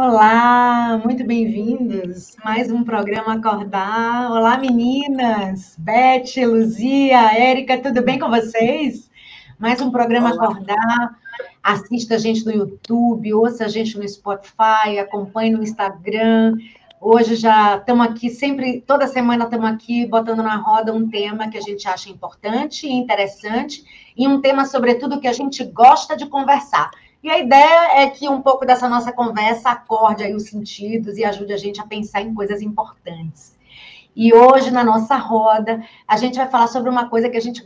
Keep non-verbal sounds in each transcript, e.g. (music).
Olá, muito bem-vindos. Mais um programa Acordar. Olá, meninas. Beth, Luzia, Érica, tudo bem com vocês? Mais um programa Olá. Acordar. Assista a gente no YouTube, ouça a gente no Spotify, acompanhe no Instagram. Hoje já estamos aqui, sempre, toda semana estamos aqui botando na roda um tema que a gente acha importante e interessante, e um tema, sobretudo, que a gente gosta de conversar. E a ideia é que um pouco dessa nossa conversa acorde aí os sentidos e ajude a gente a pensar em coisas importantes. E hoje, na nossa roda, a gente vai falar sobre uma coisa que a gente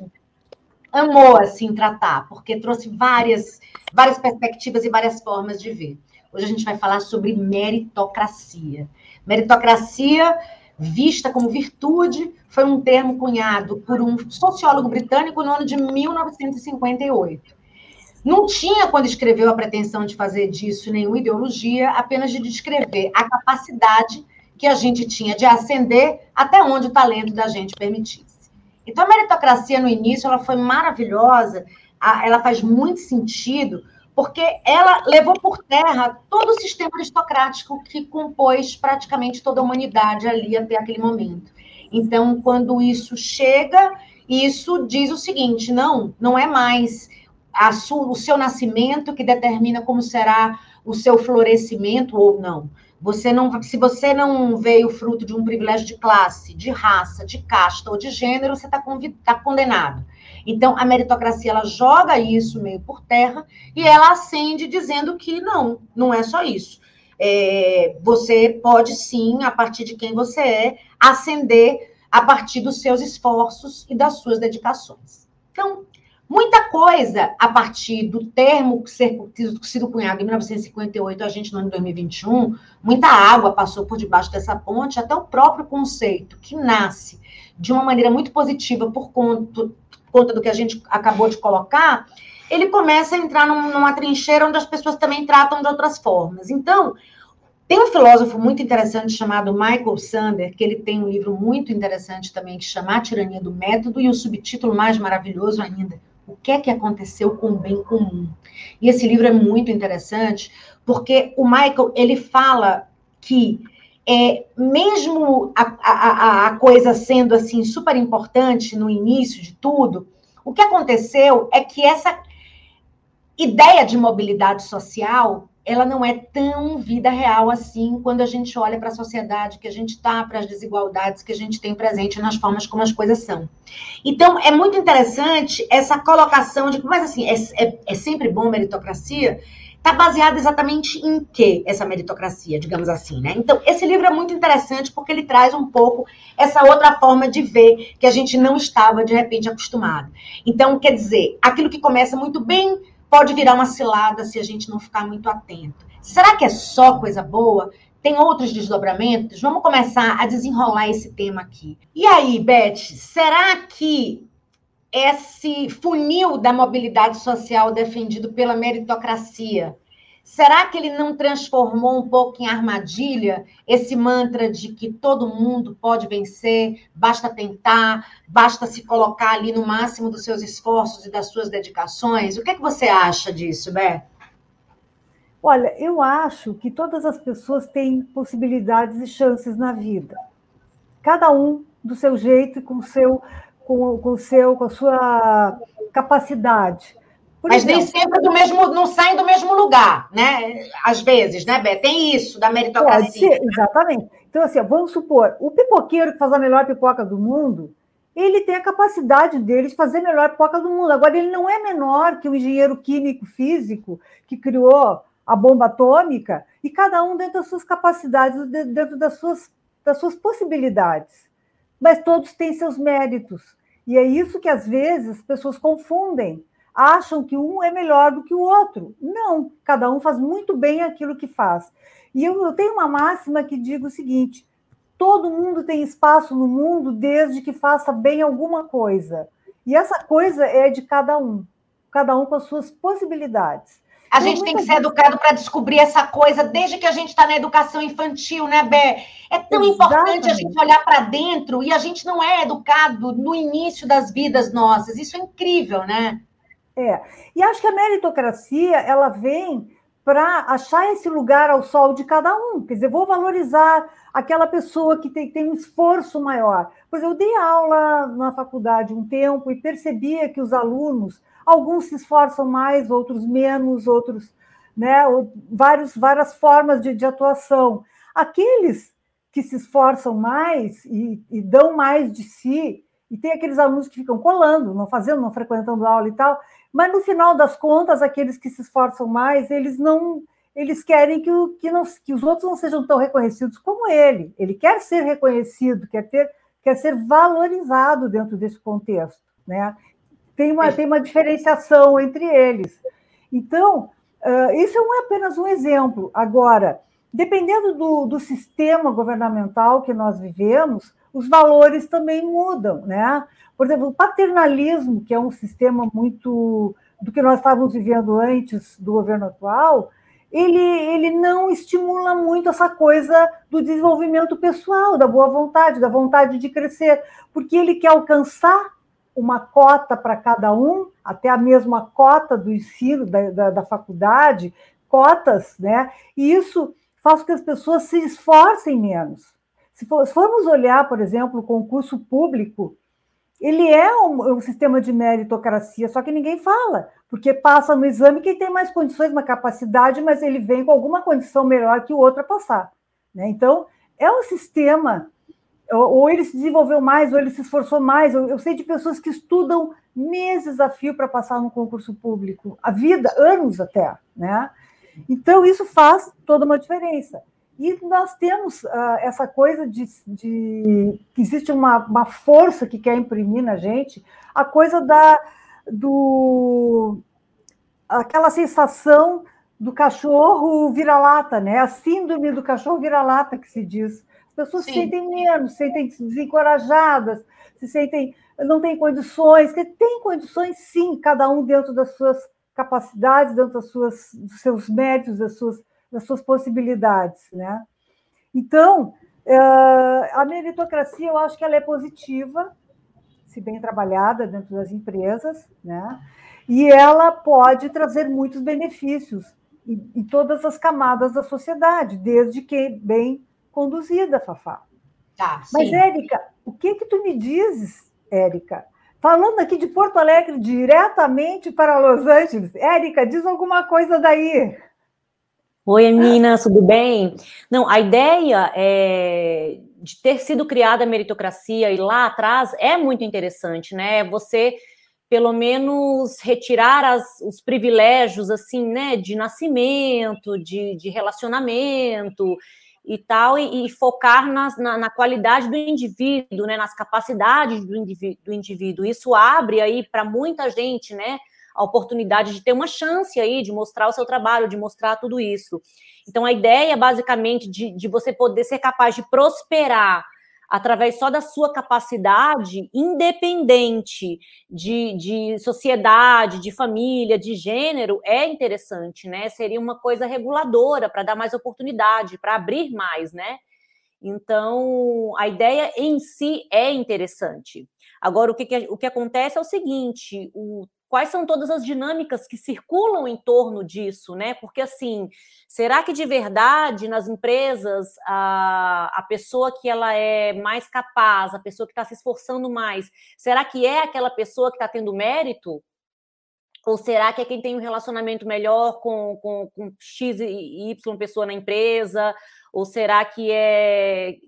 amou, assim, tratar, porque trouxe várias, várias perspectivas e várias formas de ver. Hoje a gente vai falar sobre meritocracia. Meritocracia, vista como virtude, foi um termo cunhado por um sociólogo britânico no ano de 1958. Não tinha, quando escreveu, a pretensão de fazer disso nenhuma ideologia, apenas de descrever a capacidade que a gente tinha de ascender até onde o talento da gente permitisse. Então, a meritocracia, no início, ela foi maravilhosa, ela faz muito sentido, porque ela levou por terra todo o sistema aristocrático que compôs praticamente toda a humanidade ali até aquele momento. Então, quando isso chega, isso diz o seguinte: não, não é mais sua, o seu nascimento que determina como será o seu florescimento ou não. Você não, se você não veio fruto de um privilégio de classe, de raça, de casta ou de gênero, você está tá condenado. Então, a meritocracia ela joga isso meio por terra e ela acende dizendo que não, não é só isso. É, você pode sim, a partir de quem você é, ascender a partir dos seus esforços e das suas dedicações. Então, Muita coisa a partir do termo ser sido cunhado em 1958, a gente no ano 2021, muita água passou por debaixo dessa ponte, até o próprio conceito, que nasce de uma maneira muito positiva por conta, conta do que a gente acabou de colocar, ele começa a entrar numa trincheira onde as pessoas também tratam de outras formas. Então, tem um filósofo muito interessante chamado Michael Sander, que ele tem um livro muito interessante também que chama A Tirania do Método, e o subtítulo mais maravilhoso ainda, o que é que aconteceu com o bem comum? E esse livro é muito interessante, porque o Michael, ele fala que é, mesmo a, a, a coisa sendo assim super importante no início de tudo, o que aconteceu é que essa ideia de mobilidade social ela não é tão vida real assim quando a gente olha para a sociedade que a gente está, para as desigualdades que a gente tem presente nas formas como as coisas são. Então, é muito interessante essa colocação de. Mas, assim, é, é, é sempre bom meritocracia? Está baseada exatamente em que essa meritocracia, digamos assim, né? Então, esse livro é muito interessante porque ele traz um pouco essa outra forma de ver que a gente não estava, de repente, acostumado. Então, quer dizer, aquilo que começa muito bem pode virar uma cilada se a gente não ficar muito atento. Será que é só coisa boa? Tem outros desdobramentos? Vamos começar a desenrolar esse tema aqui. E aí, Beth, será que esse funil da mobilidade social defendido pela meritocracia Será que ele não transformou um pouco em armadilha esse mantra de que todo mundo pode vencer, basta tentar, basta se colocar ali no máximo dos seus esforços e das suas dedicações? O que, é que você acha disso, Bé? Olha, eu acho que todas as pessoas têm possibilidades e chances na vida. Cada um do seu jeito e com seu, com, com seu, com a sua capacidade. Por Mas exemplo, nem sempre do mesmo, não saem do mesmo lugar, né? Às vezes, né, Bé? Tem isso da meritocracia. Ser, exatamente. Então, assim, vamos supor, o pipoqueiro que faz a melhor pipoca do mundo, ele tem a capacidade dele de fazer a melhor pipoca do mundo. Agora, ele não é menor que o engenheiro químico físico que criou a bomba atômica, e cada um dentro das suas capacidades, dentro das suas, das suas possibilidades. Mas todos têm seus méritos. E é isso que, às vezes, as pessoas confundem acham que um é melhor do que o outro. Não, cada um faz muito bem aquilo que faz. E eu, eu tenho uma máxima que digo o seguinte: todo mundo tem espaço no mundo desde que faça bem alguma coisa. E essa coisa é de cada um, cada um com as suas possibilidades. A tem gente tem que ser educado para descobrir essa coisa desde que a gente está na educação infantil, né, Bé? É tão Exatamente. importante a gente olhar para dentro e a gente não é educado no início das vidas nossas. Isso é incrível, né? É. E acho que a meritocracia ela vem para achar esse lugar ao sol de cada um. Quer dizer, vou valorizar aquela pessoa que tem, tem um esforço maior. Por exemplo, eu dei aula na faculdade um tempo e percebia que os alunos, alguns se esforçam mais, outros menos, outros, né, vários, várias formas de, de atuação. Aqueles que se esforçam mais e, e dão mais de si, e tem aqueles alunos que ficam colando, não fazendo, não frequentando aula e tal, mas no final das contas, aqueles que se esforçam mais, eles não eles querem que, o, que, não, que os outros não sejam tão reconhecidos como ele. Ele quer ser reconhecido, quer ter, quer ser valorizado dentro desse contexto, né? Tem uma, tem uma diferenciação entre eles. Então, uh, isso é apenas um exemplo. Agora, dependendo do, do sistema governamental que nós vivemos, os valores também mudam, né? Por exemplo, o paternalismo, que é um sistema muito do que nós estávamos vivendo antes do governo atual, ele, ele não estimula muito essa coisa do desenvolvimento pessoal, da boa vontade, da vontade de crescer, porque ele quer alcançar uma cota para cada um, até a mesma cota do ensino, da, da, da faculdade, cotas, né? E isso faz com que as pessoas se esforcem menos. Se, se formos olhar, por exemplo, o concurso público, ele é um, um, sistema de meritocracia, só que ninguém fala, porque passa no exame quem tem mais condições, uma capacidade, mas ele vem com alguma condição melhor que o outro a passar. Né? Então, é um sistema, ou, ou, ele se desenvolveu mais, ou ele se esforçou mais. Eu, eu sei de pessoas que estudam meses a fio para passar no concurso público, a vida, anos até. Né? Então, isso faz toda uma diferença. E nós temos uh, essa coisa de, de, que existe uma, uma força que quer imprimir na gente, a coisa da do aquela sensação do cachorro vira-lata, né? A síndrome do cachorro vira-lata que se diz. As pessoas Sim. se sentem menos, se sentem desencorajadas, se sentem não têm condições, que tem condições sim, cada um dentro das suas capacidades, dentro das suas, dos seus méritos, das suas das suas possibilidades, né? Então, é, a meritocracia, eu acho que ela é positiva, se bem trabalhada dentro das empresas, né? E ela pode trazer muitos benefícios em, em todas as camadas da sociedade, desde que bem conduzida, Fafá. Tá, Mas, Érica, o que que tu me dizes, Érica? Falando aqui de Porto Alegre diretamente para Los Angeles, Érica, diz alguma coisa daí. Oi, meninas, tudo bem? Não, a ideia é, de ter sido criada a meritocracia e lá atrás é muito interessante, né? Você, pelo menos, retirar as, os privilégios, assim, né, de nascimento, de, de relacionamento e tal, e, e focar nas, na, na, qualidade do indivíduo, né, nas capacidades do indivíduo. Isso abre aí para muita gente, né? A oportunidade de ter uma chance aí de mostrar o seu trabalho, de mostrar tudo isso. Então, a ideia, basicamente, de, de você poder ser capaz de prosperar através só da sua capacidade, independente de, de sociedade, de família, de gênero, é interessante, né? Seria uma coisa reguladora para dar mais oportunidade, para abrir mais, né? Então, a ideia em si é interessante. Agora, o que, que, o que acontece é o seguinte: o quais são todas as dinâmicas que circulam em torno disso, né? Porque assim, será que de verdade nas empresas a, a pessoa que ela é mais capaz, a pessoa que está se esforçando mais, será que é aquela pessoa que está tendo mérito? Ou será que é quem tem um relacionamento melhor com, com, com X e Y pessoa na empresa? Ou será que é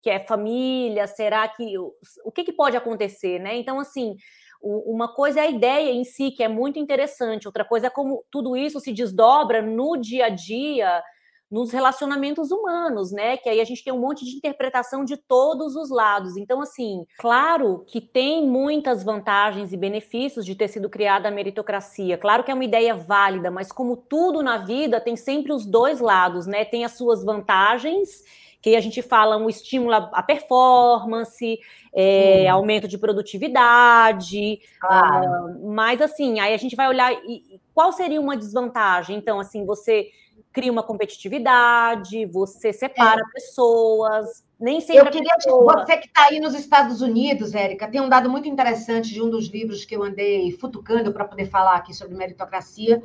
que é família? Será que o que, que pode acontecer, né? Então, assim, uma coisa é a ideia em si, que é muito interessante, outra coisa é como tudo isso se desdobra no dia a dia, nos relacionamentos humanos, né? Que aí a gente tem um monte de interpretação de todos os lados. Então, assim, claro que tem muitas vantagens e benefícios de ter sido criada a meritocracia. Claro que é uma ideia válida, mas como tudo na vida, tem sempre os dois lados, né? Tem as suas vantagens que a gente fala um estímulo à performance, é, hum. aumento de produtividade, claro. uh, mas assim, aí a gente vai olhar e, qual seria uma desvantagem? Então, assim, você cria uma competitividade, você separa é. pessoas, nem sempre. Eu queria pessoa... você que está aí nos Estados Unidos, Érica, tem um dado muito interessante de um dos livros que eu andei futucando para poder falar aqui sobre meritocracia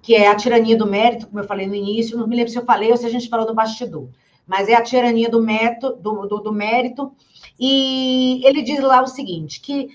que é a tirania do mérito, como eu falei no início, não me lembro se eu falei ou se a gente falou do bastidor, mas é a tirania do, do, do, do mérito, e ele diz lá o seguinte, que,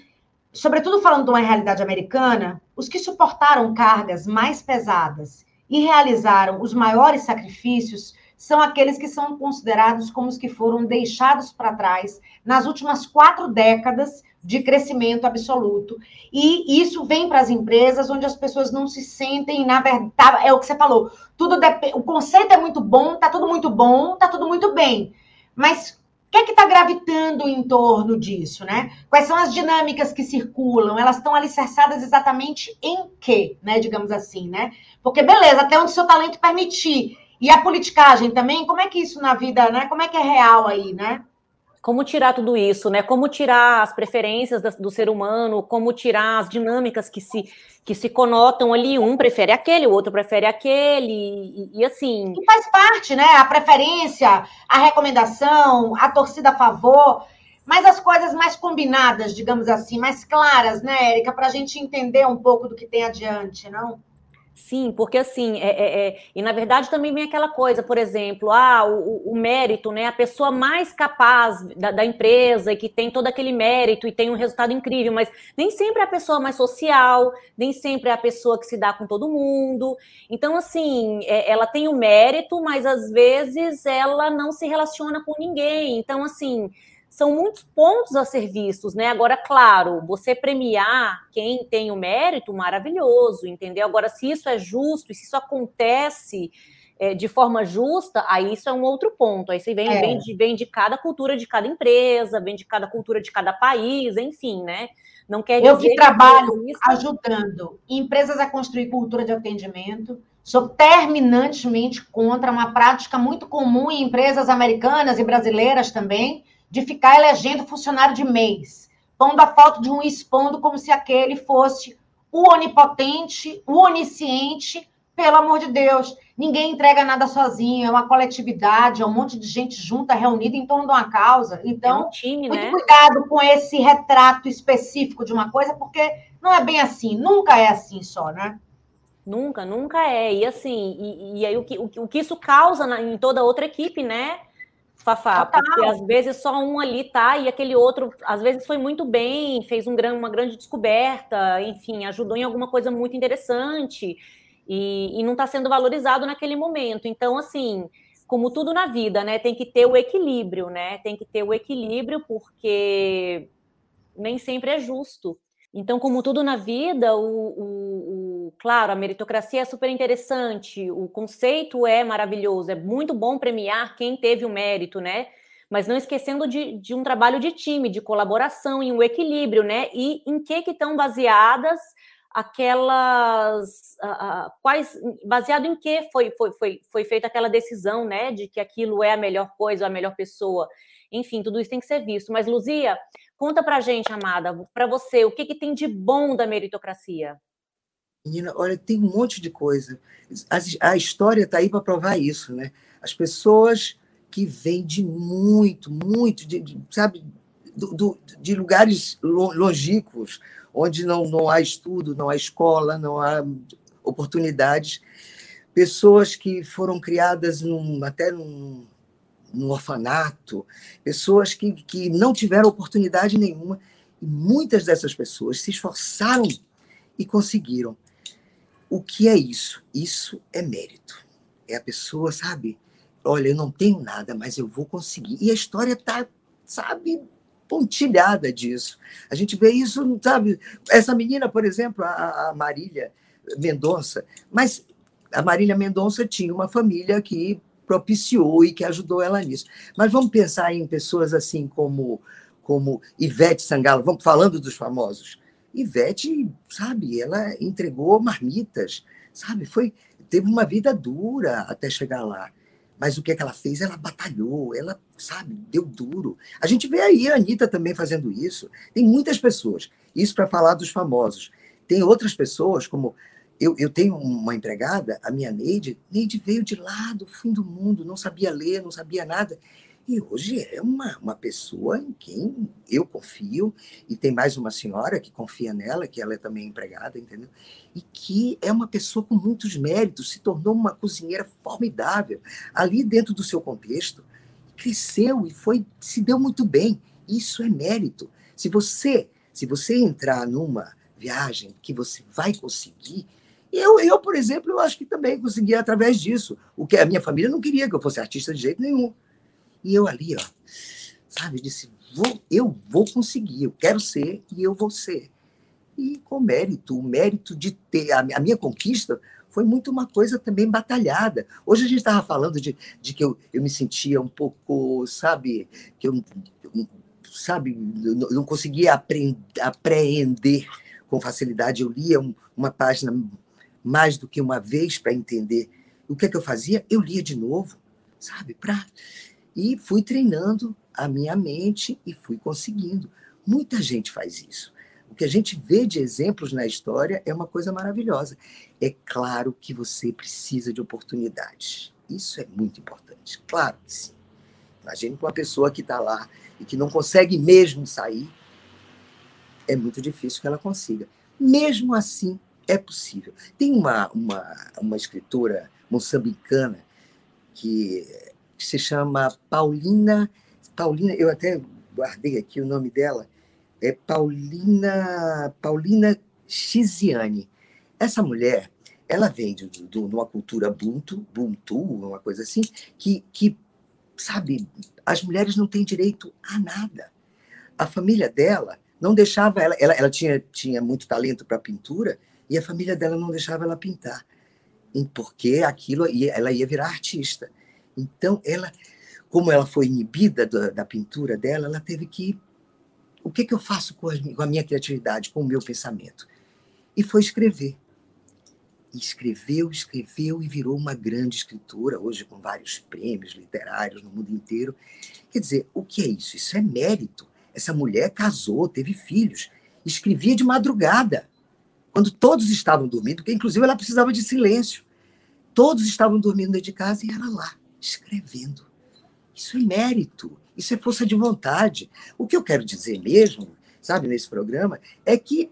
sobretudo falando de uma realidade americana, os que suportaram cargas mais pesadas e realizaram os maiores sacrifícios são aqueles que são considerados como os que foram deixados para trás nas últimas quatro décadas de crescimento absoluto. E isso vem para as empresas onde as pessoas não se sentem, na verdade, tá, é o que você falou, tudo o conceito é muito bom, tá tudo muito bom, tá tudo muito bem. Mas o que é que está gravitando em torno disso, né? Quais são as dinâmicas que circulam? Elas estão alicerçadas exatamente em quê, né? Digamos assim, né? Porque, beleza, até onde seu talento permitir. E a politicagem também, como é que isso na vida, né? Como é que é real aí, né? Como tirar tudo isso, né? Como tirar as preferências do ser humano, como tirar as dinâmicas que se que se conotam ali, um prefere aquele, o outro prefere aquele, e, e assim. E faz parte, né? A preferência, a recomendação, a torcida a favor, mas as coisas mais combinadas, digamos assim, mais claras, né, Érica, para a gente entender um pouco do que tem adiante, não? Sim, porque assim, é, é, é, e na verdade também vem aquela coisa, por exemplo, ah, o, o mérito, né? A pessoa mais capaz da, da, empresa e que tem todo aquele mérito e tem um resultado incrível, mas nem sempre é a pessoa mais social, nem sempre é a pessoa que se dá com todo mundo. Então, assim, é, ela tem o mérito, mas às vezes ela não se relaciona com ninguém. Então, assim, são muitos pontos a ser vistos, né? Agora, claro, você premiar quem tem o mérito, maravilhoso, entendeu? Agora, se isso é justo e se isso acontece é, de forma justa, aí isso é um outro ponto. Aí você vem, é. vem, de, vem de cada cultura de cada empresa, vem de cada cultura de cada país, enfim, né? Não quer dizer. Eu que trabalho que ajudando empresas a construir cultura de atendimento. Sou terminantemente contra uma prática muito comum em empresas americanas e brasileiras também, de ficar elegendo funcionário de mês, pondo a foto de um expondo como se aquele fosse o onipotente, o onisciente, pelo amor de Deus. Ninguém entrega nada sozinho, é uma coletividade, é um monte de gente junta, reunida em torno de uma causa. Então, é um time, muito né? cuidado com esse retrato específico de uma coisa, porque não é bem assim, nunca é assim só, né? Nunca, nunca é. E assim, e, e aí o que, o, o que isso causa na, em toda outra equipe, né? Fafá, Total. porque às vezes só um ali tá e aquele outro, às vezes foi muito bem, fez um gran, uma grande descoberta, enfim, ajudou em alguma coisa muito interessante e, e não está sendo valorizado naquele momento. Então, assim, como tudo na vida, né, tem que ter o equilíbrio, né? Tem que ter o equilíbrio porque nem sempre é justo. Então, como tudo na vida, o, o, o, claro, a meritocracia é super interessante, o conceito é maravilhoso, é muito bom premiar quem teve o mérito, né? Mas não esquecendo de, de um trabalho de time, de colaboração e um equilíbrio, né? E em que que estão baseadas aquelas uh, quais baseado em que foi, foi, foi, foi feita aquela decisão, né? De que aquilo é a melhor coisa, a melhor pessoa. Enfim, tudo isso tem que ser visto. Mas, Luzia, Conta pra gente, amada, para você, o que, que tem de bom da meritocracia? Menina, olha, tem um monte de coisa. A, a história está aí para provar isso, né? As pessoas que vêm de muito, muito, de, de sabe, do, do, de lugares longínquos, onde não, não há estudo, não há escola, não há oportunidades. Pessoas que foram criadas num, até num, no orfanato, pessoas que, que não tiveram oportunidade nenhuma. E muitas dessas pessoas se esforçaram e conseguiram. O que é isso? Isso é mérito. É a pessoa, sabe? Olha, eu não tenho nada, mas eu vou conseguir. E a história está, sabe, pontilhada disso. A gente vê isso, sabe? Essa menina, por exemplo, a, a Marília Mendonça, mas a Marília Mendonça tinha uma família que propiciou e que ajudou ela nisso. Mas vamos pensar em pessoas assim como como Ivete Sangalo, vamos falando dos famosos. Ivete, sabe, ela entregou marmitas, sabe, foi teve uma vida dura até chegar lá. Mas o que, é que ela fez? Ela batalhou, ela, sabe, deu duro. A gente vê aí a Anitta também fazendo isso. Tem muitas pessoas. Isso para falar dos famosos. Tem outras pessoas, como eu, eu tenho uma empregada, a minha Neide, Neide veio de lá do fim do mundo, não sabia ler, não sabia nada, E hoje é uma, uma pessoa em quem eu confio, e tem mais uma senhora que confia nela, que ela é também empregada, entendeu? E que é uma pessoa com muitos méritos, se tornou uma cozinheira formidável, ali dentro do seu contexto, cresceu e foi se deu muito bem. Isso é mérito. Se você, se você entrar numa viagem que você vai conseguir, eu, eu, por exemplo, eu acho que também consegui através disso. O que a minha família não queria que eu fosse artista de jeito nenhum. E eu ali, ó, sabe, disse, vou, eu vou conseguir, eu quero ser e eu vou ser. E com mérito, o mérito de ter, a, a minha conquista foi muito uma coisa também batalhada. Hoje a gente estava falando de, de que eu, eu me sentia um pouco, sabe, que eu, sabe, não, não conseguia aprender, apreender com facilidade. Eu lia um, uma página mais do que uma vez para entender. O que é que eu fazia? Eu lia de novo, sabe, para e fui treinando a minha mente e fui conseguindo. Muita gente faz isso. O que a gente vê de exemplos na história é uma coisa maravilhosa. É claro que você precisa de oportunidades. Isso é muito importante. Claro que sim. Imagine uma pessoa que está lá e que não consegue mesmo sair. É muito difícil que ela consiga. Mesmo assim, é possível. Tem uma, uma, uma escritora moçambicana que se chama Paulina. Paulina, eu até guardei aqui o nome dela, é Paulina Paulina Chiziane. Essa mulher, ela vem de, de, de uma cultura buntu, buntu, uma coisa assim, que, que, sabe, as mulheres não têm direito a nada. A família dela não deixava ela, ela, ela tinha, tinha muito talento para pintura e a família dela não deixava ela pintar, porque aquilo ia, ela ia virar artista. Então, ela, como ela foi inibida da, da pintura dela, ela teve que. O que, que eu faço com a, com a minha criatividade, com o meu pensamento? E foi escrever. Escreveu, escreveu e virou uma grande escritora, hoje com vários prêmios literários no mundo inteiro. Quer dizer, o que é isso? Isso é mérito. Essa mulher casou, teve filhos, escrevia de madrugada, quando todos estavam dormindo, porque inclusive ela precisava de silêncio. Todos estavam dormindo dentro de casa e ela lá escrevendo. Isso é mérito, isso é força de vontade. O que eu quero dizer mesmo, sabe, nesse programa, é que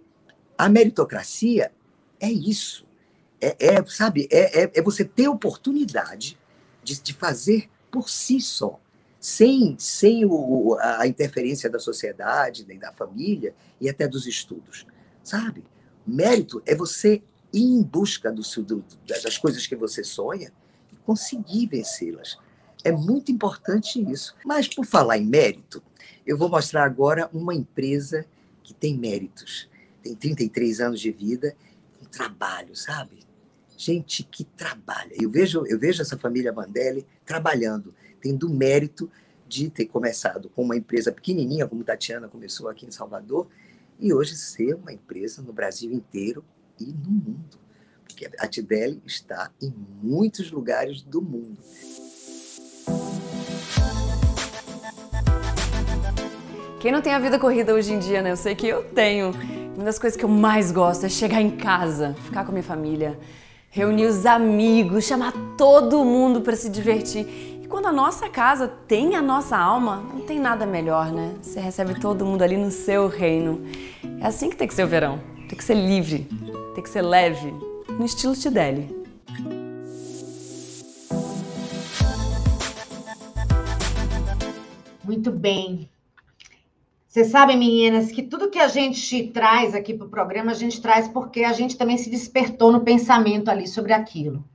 a meritocracia é isso. É, é sabe, é, é, é, você ter oportunidade de, de fazer por si só, sem, sem o, a interferência da sociedade, nem da família e até dos estudos, sabe? Mérito é você ir em busca do, do, das coisas que você sonha conseguir vencê-las. É muito importante isso. Mas, por falar em mérito, eu vou mostrar agora uma empresa que tem méritos. Tem 33 anos de vida, um trabalho, sabe? Gente que trabalha. Eu vejo, eu vejo essa família Mandelli trabalhando, tendo mérito de ter começado com uma empresa pequenininha, como Tatiana começou aqui em Salvador, e hoje ser uma empresa no Brasil inteiro e no mundo que a Tideli está em muitos lugares do mundo. Quem não tem a vida corrida hoje em dia, né? Eu sei que eu tenho. Uma das coisas que eu mais gosto é chegar em casa, ficar com a minha família, reunir os amigos, chamar todo mundo para se divertir. Quando a nossa casa tem a nossa alma, não tem nada melhor, né? Você recebe todo mundo ali no seu reino. É assim que tem que ser o verão. Tem que ser livre, tem que ser leve, no estilo Tideli. Muito bem. Vocês sabem, meninas, que tudo que a gente traz aqui para o programa, a gente traz porque a gente também se despertou no pensamento ali sobre aquilo.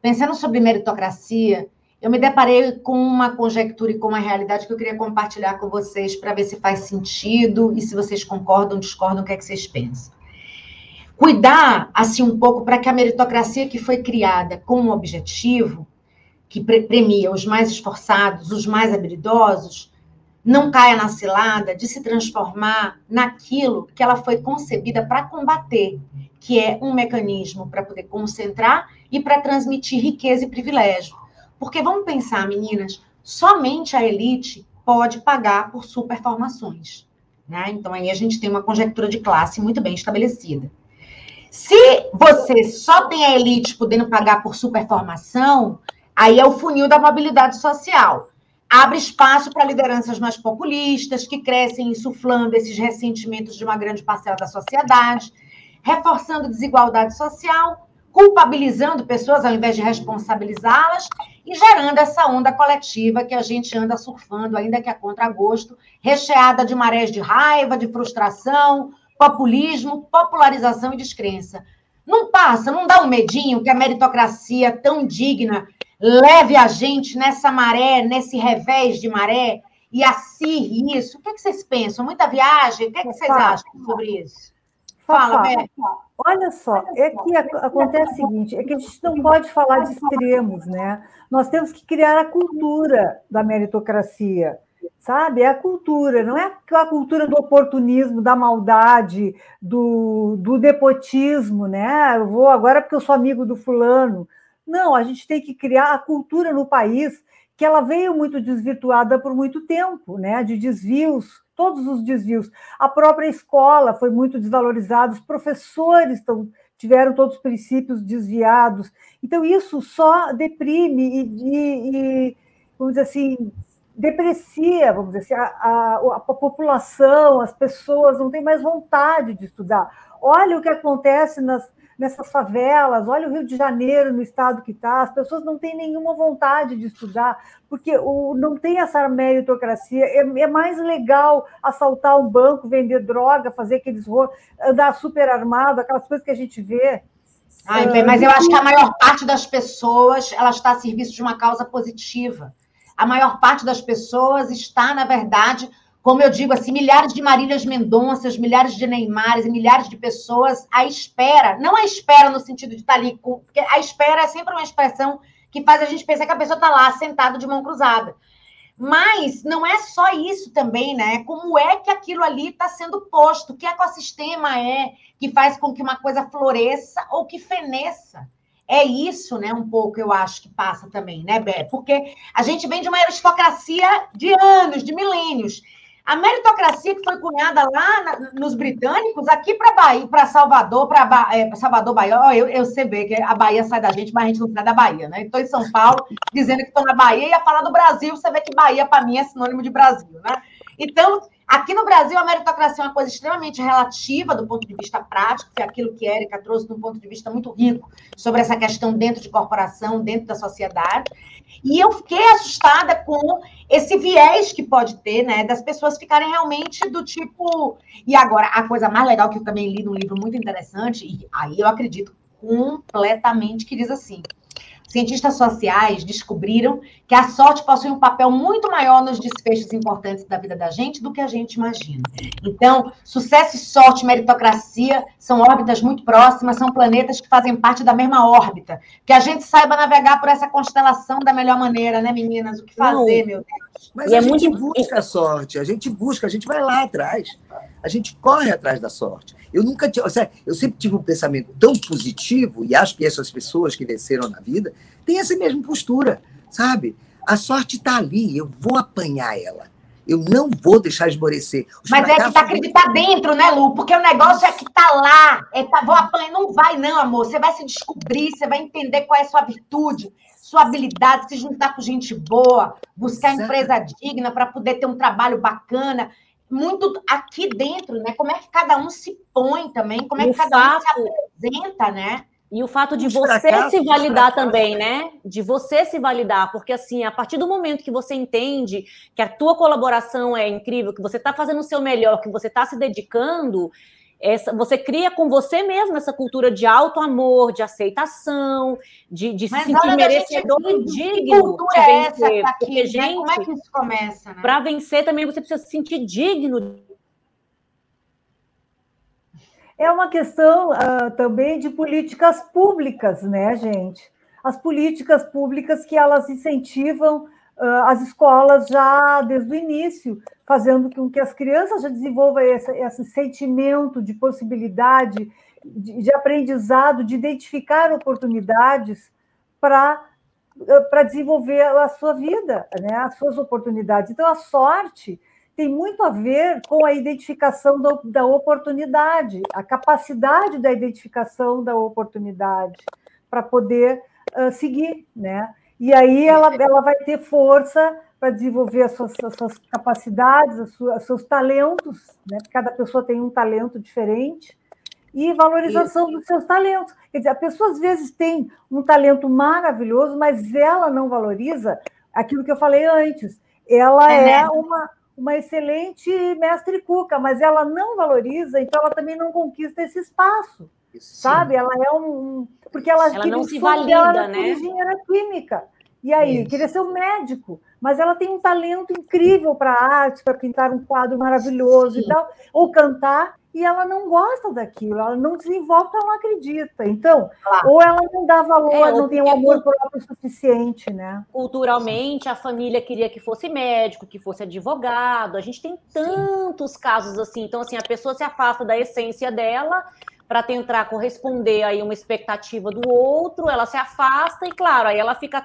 Pensando sobre meritocracia, eu me deparei com uma conjectura e com uma realidade que eu queria compartilhar com vocês para ver se faz sentido e se vocês concordam, discordam, o que é que vocês pensam cuidar assim um pouco para que a meritocracia que foi criada com um objetivo que premia os mais esforçados, os mais habilidosos, não caia na cilada de se transformar naquilo que ela foi concebida para combater, que é um mecanismo para poder concentrar e para transmitir riqueza e privilégio. Porque vamos pensar, meninas, somente a elite pode pagar por superformações. Né? Então aí a gente tem uma conjectura de classe muito bem estabelecida. Se você só tem a elite podendo pagar por superformação, aí é o funil da mobilidade social. abre espaço para lideranças mais populistas, que crescem insuflando esses ressentimentos de uma grande parcela da sociedade, reforçando desigualdade social, culpabilizando pessoas ao invés de responsabilizá-las e gerando essa onda coletiva que a gente anda surfando, ainda que a contragosto, recheada de marés de raiva, de frustração, populismo, popularização e descrença. Não passa, não dá um medinho que a meritocracia tão digna leve a gente nessa maré, nesse revés de maré e acirre isso? O que, é que vocês pensam? Muita viagem? O que, é que vocês acham sobre isso? Fala, Fala Olha só, é que acontece o seguinte, é que a gente não pode falar de extremos, né? Nós temos que criar a cultura da meritocracia, sabe? É a cultura, não é a cultura do oportunismo, da maldade, do, do nepotismo, né? Eu vou agora porque eu sou amigo do fulano. Não, a gente tem que criar a cultura no país que ela veio muito desvirtuada por muito tempo, né? De desvios, todos os desvios. A própria escola foi muito desvalorizada, os professores tiveram todos os princípios desviados. Então, isso só deprime e, e, e vamos dizer assim, deprecia, vamos dizer assim, a, a, a população, as pessoas não têm mais vontade de estudar. Olha o que acontece nas, nessas favelas, olha o Rio de Janeiro no estado que está, as pessoas não têm nenhuma vontade de estudar, porque o, não tem essa meritocracia, é, é mais legal assaltar um banco, vender droga, fazer aqueles andar super armado, aquelas coisas que a gente vê. Ai, bem, mas eu acho que a maior parte das pessoas ela está a serviço de uma causa positiva. A maior parte das pessoas está, na verdade, como eu digo, assim, milhares de Marílias Mendonças, milhares de Neymares e milhares de pessoas à espera, não à espera no sentido de estar ali, porque a espera é sempre uma expressão que faz a gente pensar que a pessoa está lá sentada de mão cruzada. Mas não é só isso também, né? Como é que aquilo ali está sendo posto? Que ecossistema é que faz com que uma coisa floresça ou que feneça? É isso, né? Um pouco eu acho que passa também, né, Bé? Porque a gente vem de uma aristocracia de anos, de milênios. A meritocracia que foi cunhada lá na, nos britânicos, aqui para Bahia, para Salvador, para é, Salvador, Bahia, oh, eu, eu sei bem que a Bahia sai da gente, mas a gente não sai da Bahia, né? Estou em São Paulo, dizendo que estou na Bahia, e a falar do Brasil, você vê que Bahia, para mim, é sinônimo de Brasil, né? Então, Aqui no Brasil, a meritocracia é uma coisa extremamente relativa do ponto de vista prático, que é aquilo que a Erika trouxe de um ponto de vista muito rico sobre essa questão dentro de corporação, dentro da sociedade. E eu fiquei assustada com esse viés que pode ter, né, das pessoas ficarem realmente do tipo. E agora, a coisa mais legal que eu também li num livro muito interessante, e aí eu acredito completamente, que diz assim: cientistas sociais descobriram que a sorte possui um papel muito maior nos desfechos importantes da vida da gente do que a gente imagina. Então, sucesso e sorte, meritocracia são órbitas muito próximas, são planetas que fazem parte da mesma órbita. Que a gente saiba navegar por essa constelação da melhor maneira, né, meninas? O que fazer, Não. meu Deus? Mas e a é gente muito... busca a sorte, a gente busca, a gente vai lá atrás. A gente corre atrás da sorte. Eu nunca tinha, eu sempre tive um pensamento tão positivo e acho que essas pessoas que venceram na vida têm essa mesma postura, sabe? A sorte está ali, eu vou apanhar ela. Eu não vou deixar esmorecer. Os Mas é que tá acreditar dentro, né, Lu? Porque o negócio é que tá lá. É tá, vou apanhar. Não vai, não, amor. Você vai se descobrir, você vai entender qual é a sua virtude, sua habilidade, se juntar com gente boa, buscar Exato. empresa digna para poder ter um trabalho bacana muito aqui dentro, né? Como é que cada um se põe também, como é que cada fato, um se apresenta, né? E o fato de você se validar também, né? De você se validar, porque assim, a partir do momento que você entende que a tua colaboração é incrível, que você está fazendo o seu melhor, que você está se dedicando, essa, você cria com você mesmo essa cultura de alto amor, de aceitação, de, de se sentir merecedor e digno de é vencer. É aqui, Porque, né? gente, como é que isso começa? Né? Para vencer também você precisa se sentir digno. É uma questão uh, também de políticas públicas, né, gente? As políticas públicas que elas incentivam uh, as escolas já desde o início, fazendo com que as crianças já desenvolvam esse, esse sentimento de possibilidade, de, de, aprendizado, de identificar oportunidades para para desenvolver a sua vida, né, as suas oportunidades. Então, a sorte tem muito a ver com a identificação da, da oportunidade, a capacidade da identificação da oportunidade para poder uh, seguir, né? E aí ela, ela vai ter força para desenvolver as suas, as suas capacidades, os seus talentos, né? cada pessoa tem um talento diferente, e valorização Isso. dos seus talentos. Quer dizer, a pessoa às vezes tem um talento maravilhoso, mas ela não valoriza aquilo que eu falei antes. Ela é, é uma, uma excelente mestre cuca, mas ela não valoriza, então ela também não conquista esse espaço. Sabe? Ela é um. Porque ela, ela não se valida, né? engenheira química. E aí, Isso. queria ser um médico, mas ela tem um talento incrível para arte, para pintar um quadro maravilhoso Sim. e tal, ou cantar, e ela não gosta daquilo, ela não desenvolve porque ela não acredita. Então, claro. ou ela não dá valor, é, não tem um amor próprio suficiente, né? Culturalmente, a família queria que fosse médico, que fosse advogado. A gente tem tantos Sim. casos assim. Então, assim, a pessoa se afasta da essência dela para tentar corresponder aí uma expectativa do outro, ela se afasta e, claro, aí ela fica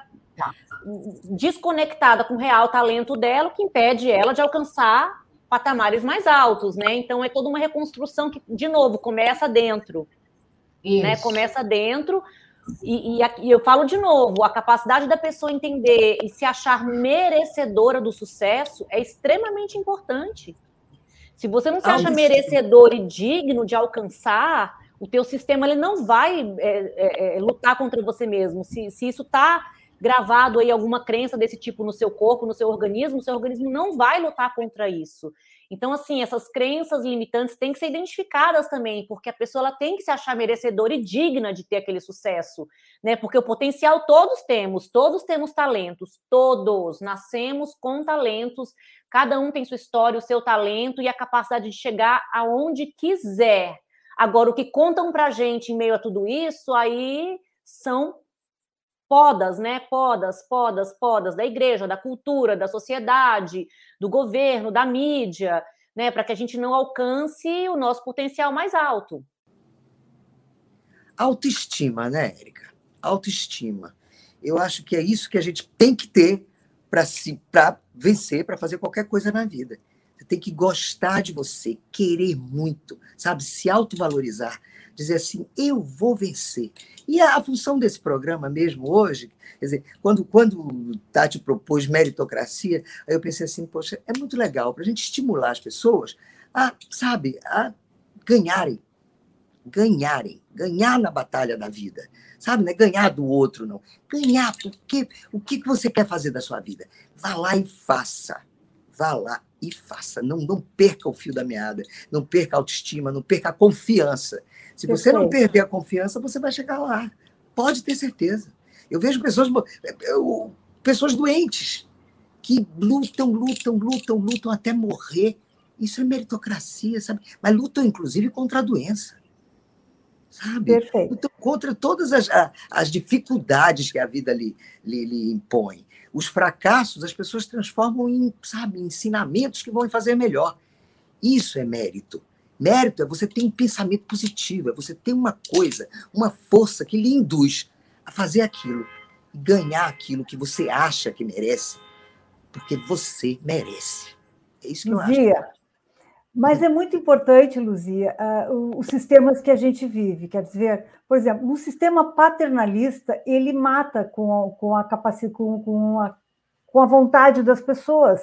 desconectada com o real talento dela, o que impede ela de alcançar patamares mais altos, né? Então é toda uma reconstrução que, de novo, começa dentro. Né? Começa dentro. E, e, e, eu falo de novo, a capacidade da pessoa entender e se achar merecedora do sucesso é extremamente importante. Se você não se acha merecedor e digno de alcançar, o teu sistema ele não vai é, é, é, lutar contra você mesmo. Se, se isso está gravado aí alguma crença desse tipo no seu corpo, no seu organismo, o seu organismo não vai lutar contra isso. Então, assim, essas crenças limitantes têm que ser identificadas também, porque a pessoa ela tem que se achar merecedora e digna de ter aquele sucesso, né? Porque o potencial todos temos, todos temos talentos, todos nascemos com talentos, cada um tem sua história, o seu talento e a capacidade de chegar aonde quiser. Agora, o que contam pra gente em meio a tudo isso, aí são podas, né? Podas, podas, podas da igreja, da cultura, da sociedade, do governo, da mídia, né? Para que a gente não alcance o nosso potencial mais alto. Autoestima, né, Érica? Autoestima. Eu acho que é isso que a gente tem que ter para se para vencer, para fazer qualquer coisa na vida. Você tem que gostar de você, querer muito, sabe? Se autovalorizar dizer assim, eu vou vencer. E a, a função desse programa mesmo hoje, quer dizer, quando, quando Tati propôs meritocracia, aí eu pensei assim, poxa, é muito legal para a gente estimular as pessoas a, sabe, a ganharem, ganharem, ganhar na batalha da vida, sabe, não é ganhar do outro, não. Ganhar, porque o que você quer fazer da sua vida? Vá lá e faça. Vá lá e faça. Não, não perca o fio da meada, não perca a autoestima, não perca a confiança. Se você não perder a confiança, você vai chegar lá. Pode ter certeza. Eu vejo pessoas, eu, pessoas doentes que lutam, lutam, lutam, lutam até morrer. Isso é meritocracia, sabe? Mas lutam, inclusive, contra a doença. Sabe? Perfeito. Lutam contra todas as, as dificuldades que a vida lhe, lhe, lhe impõe. Os fracassos, as pessoas transformam em, sabe, ensinamentos que vão fazer melhor. Isso é mérito. Mérito é você ter um pensamento positivo, é você ter uma coisa, uma força que lhe induz a fazer aquilo, ganhar aquilo que você acha que merece, porque você merece. É isso que eu Luzia, acho. Mas é muito importante, Luzia, uh, os sistemas que a gente vive. Quer dizer, por exemplo, um sistema paternalista, ele mata com a, com a capacidade, com, com, a, com a vontade das pessoas.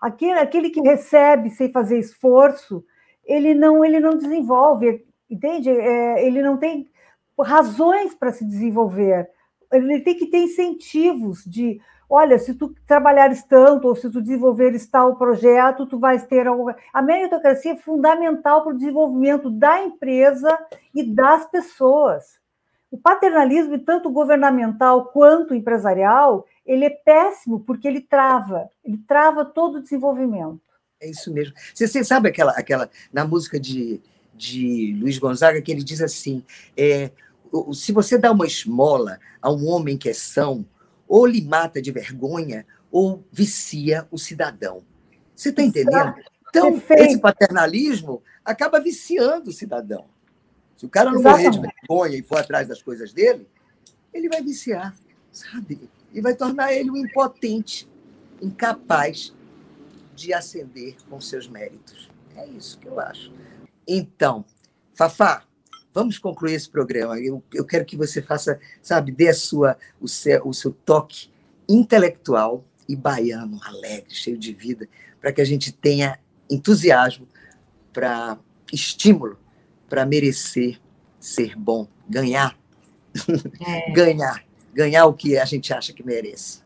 Aquele, aquele que recebe sem fazer esforço, ele não, ele não desenvolve, entende? É, ele não tem razões para se desenvolver. Ele tem que ter incentivos de, olha, se tu trabalhares tanto ou se tu desenvolveres tal projeto, tu vais ter algo. A meritocracia é fundamental para o desenvolvimento da empresa e das pessoas. O paternalismo, tanto governamental quanto empresarial, ele é péssimo porque ele trava, ele trava todo o desenvolvimento. É isso mesmo. Você, você sabe aquela, aquela na música de, de Luiz Gonzaga que ele diz assim: é, se você dá uma esmola a um homem que é são, ou lhe mata de vergonha, ou vicia o cidadão. Você está entendendo? Então, Perfeito. esse paternalismo acaba viciando o cidadão. Se o cara não Exatamente. morrer de vergonha e for atrás das coisas dele, ele vai viciar, sabe? E vai tornar ele um impotente, incapaz de ascender com seus méritos. É isso que eu acho. Então, Fafá, vamos concluir esse programa. Eu, eu quero que você faça, sabe, dê a sua, o, seu, o seu toque intelectual e baiano, alegre, cheio de vida, para que a gente tenha entusiasmo, para estímulo, para merecer ser bom, ganhar, é. (laughs) ganhar, ganhar o que a gente acha que merece.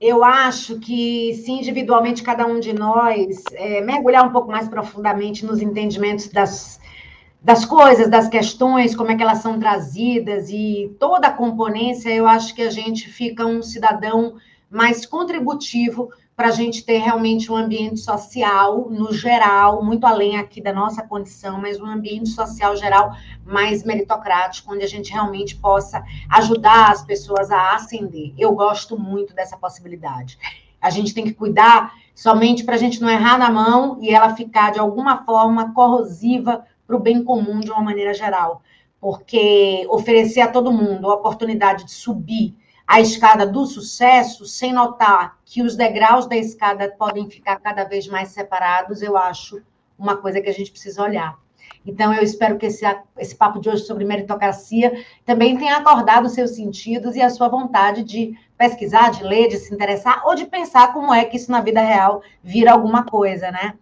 Eu acho que, se individualmente cada um de nós é, mergulhar um pouco mais profundamente nos entendimentos das, das coisas, das questões, como é que elas são trazidas e toda a componência, eu acho que a gente fica um cidadão mais contributivo para a gente ter realmente um ambiente social, no geral, muito além aqui da nossa condição, mas um ambiente social geral mais meritocrático, onde a gente realmente possa ajudar as pessoas a ascender. Eu gosto muito dessa possibilidade. A gente tem que cuidar somente para a gente não errar na mão e ela ficar, de alguma forma, corrosiva para o bem comum de uma maneira geral. Porque oferecer a todo mundo a oportunidade de subir a escada do sucesso, sem notar que os degraus da escada podem ficar cada vez mais separados, eu acho uma coisa que a gente precisa olhar. Então, eu espero que esse, esse papo de hoje sobre meritocracia também tenha acordado seus sentidos e a sua vontade de pesquisar, de ler, de se interessar, ou de pensar como é que isso na vida real vira alguma coisa, né?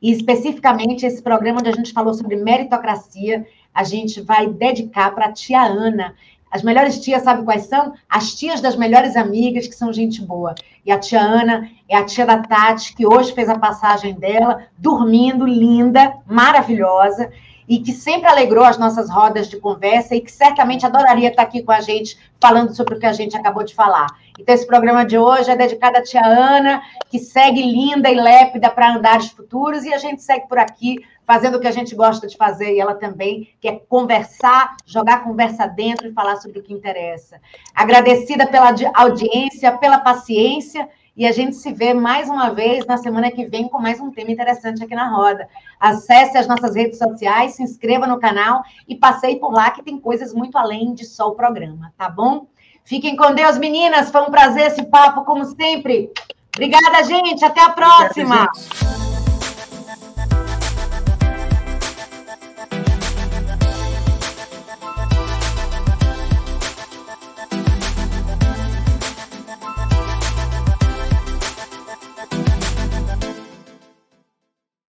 E especificamente esse programa onde a gente falou sobre meritocracia, a gente vai dedicar para a tia Ana, as melhores tias, sabe quais são? As tias das melhores amigas, que são gente boa. E a tia Ana é a tia da Tati, que hoje fez a passagem dela, dormindo, linda, maravilhosa, e que sempre alegrou as nossas rodas de conversa e que certamente adoraria estar aqui com a gente, falando sobre o que a gente acabou de falar. Então, esse programa de hoje é dedicado à tia Ana, que segue linda e lépida para andares futuros, e a gente segue por aqui fazendo o que a gente gosta de fazer, e ela também, que é conversar, jogar conversa dentro e falar sobre o que interessa. Agradecida pela audiência, pela paciência, e a gente se vê mais uma vez na semana que vem com mais um tema interessante aqui na roda. Acesse as nossas redes sociais, se inscreva no canal e passeie por lá que tem coisas muito além de só o programa, tá bom? Fiquem com Deus, meninas. Foi um prazer esse papo, como sempre. Obrigada, gente. Até a próxima. Obrigada,